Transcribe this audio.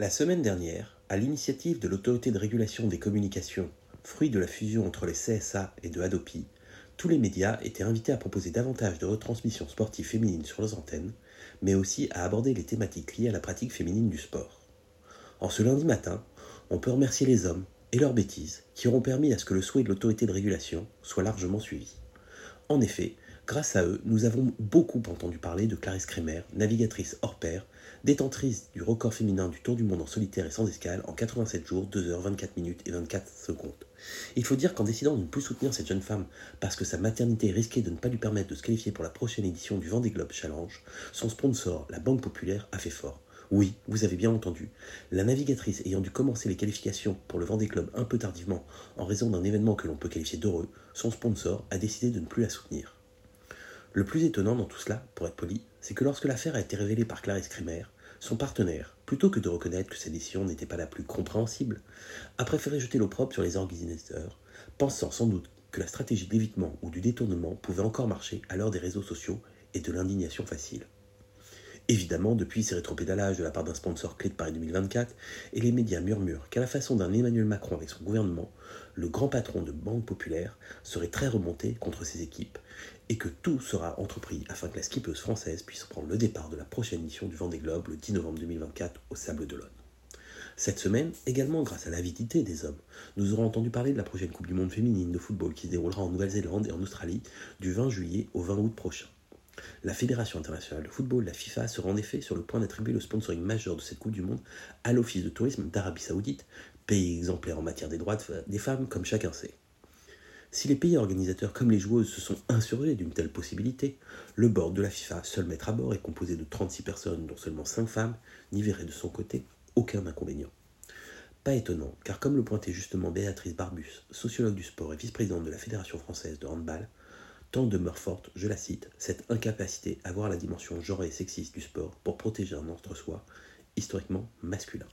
La semaine dernière, à l'initiative de l'autorité de régulation des communications, fruit de la fusion entre les CSA et de Adopi, tous les médias étaient invités à proposer davantage de retransmissions sportives féminines sur leurs antennes, mais aussi à aborder les thématiques liées à la pratique féminine du sport. En ce lundi matin, on peut remercier les hommes et leurs bêtises qui auront permis à ce que le souhait de l'autorité de régulation soit largement suivi. En effet, grâce à eux, nous avons beaucoup entendu parler de Clarisse Kremer, navigatrice hors pair, détentrice du record féminin du Tour du Monde en solitaire et sans escale en 87 jours, 2 heures 24 minutes et 24 secondes. Il faut dire qu'en décidant de ne plus soutenir cette jeune femme parce que sa maternité risquait de ne pas lui permettre de se qualifier pour la prochaine édition du Vendée Globe Challenge, son sponsor, la Banque Populaire, a fait fort. Oui, vous avez bien entendu. La navigatrice ayant dû commencer les qualifications pour le Vendée Globe un peu tardivement en raison d'un événement que l'on peut qualifier d'heureux, son sponsor a décidé de ne plus la soutenir. Le plus étonnant dans tout cela, pour être poli, c'est que lorsque l'affaire a été révélée par Clarisse Kremer, son partenaire, plutôt que de reconnaître que sa décision n'était pas la plus compréhensible, a préféré jeter l'opprobre sur les organisateurs, pensant sans doute que la stratégie d'évitement ou du détournement pouvait encore marcher à l'heure des réseaux sociaux et de l'indignation facile. Évidemment, depuis ces rétropédalages de la part d'un sponsor clé de Paris 2024, et les médias murmurent qu'à la façon d'un Emmanuel Macron avec son gouvernement, le grand patron de Banque Populaire serait très remonté contre ses équipes, et que tout sera entrepris afin que la skippeuse française puisse prendre le départ de la prochaine mission du Vendée Globe le 10 novembre 2024 au Sable d'Olonne. Cette semaine, également grâce à l'avidité des hommes, nous aurons entendu parler de la prochaine Coupe du Monde féminine de football qui se déroulera en Nouvelle-Zélande et en Australie du 20 juillet au 20 août prochain. La Fédération internationale de football, la FIFA, sera en effet sur le point d'attribuer le sponsoring majeur de cette Coupe du Monde à l'Office de tourisme d'Arabie Saoudite, pays exemplaire en matière des droits des femmes, comme chacun sait. Si les pays organisateurs comme les joueuses se sont insurgés d'une telle possibilité, le board de la FIFA, seul maître à bord et composé de 36 personnes, dont seulement 5 femmes, n'y verrait de son côté aucun inconvénient. Pas étonnant, car comme le pointait justement Béatrice Barbus, sociologue du sport et vice-présidente de la Fédération française de handball, tant demeure forte, je la cite, cette incapacité à voir la dimension genrée et sexiste du sport pour protéger un entre-soi historiquement masculin.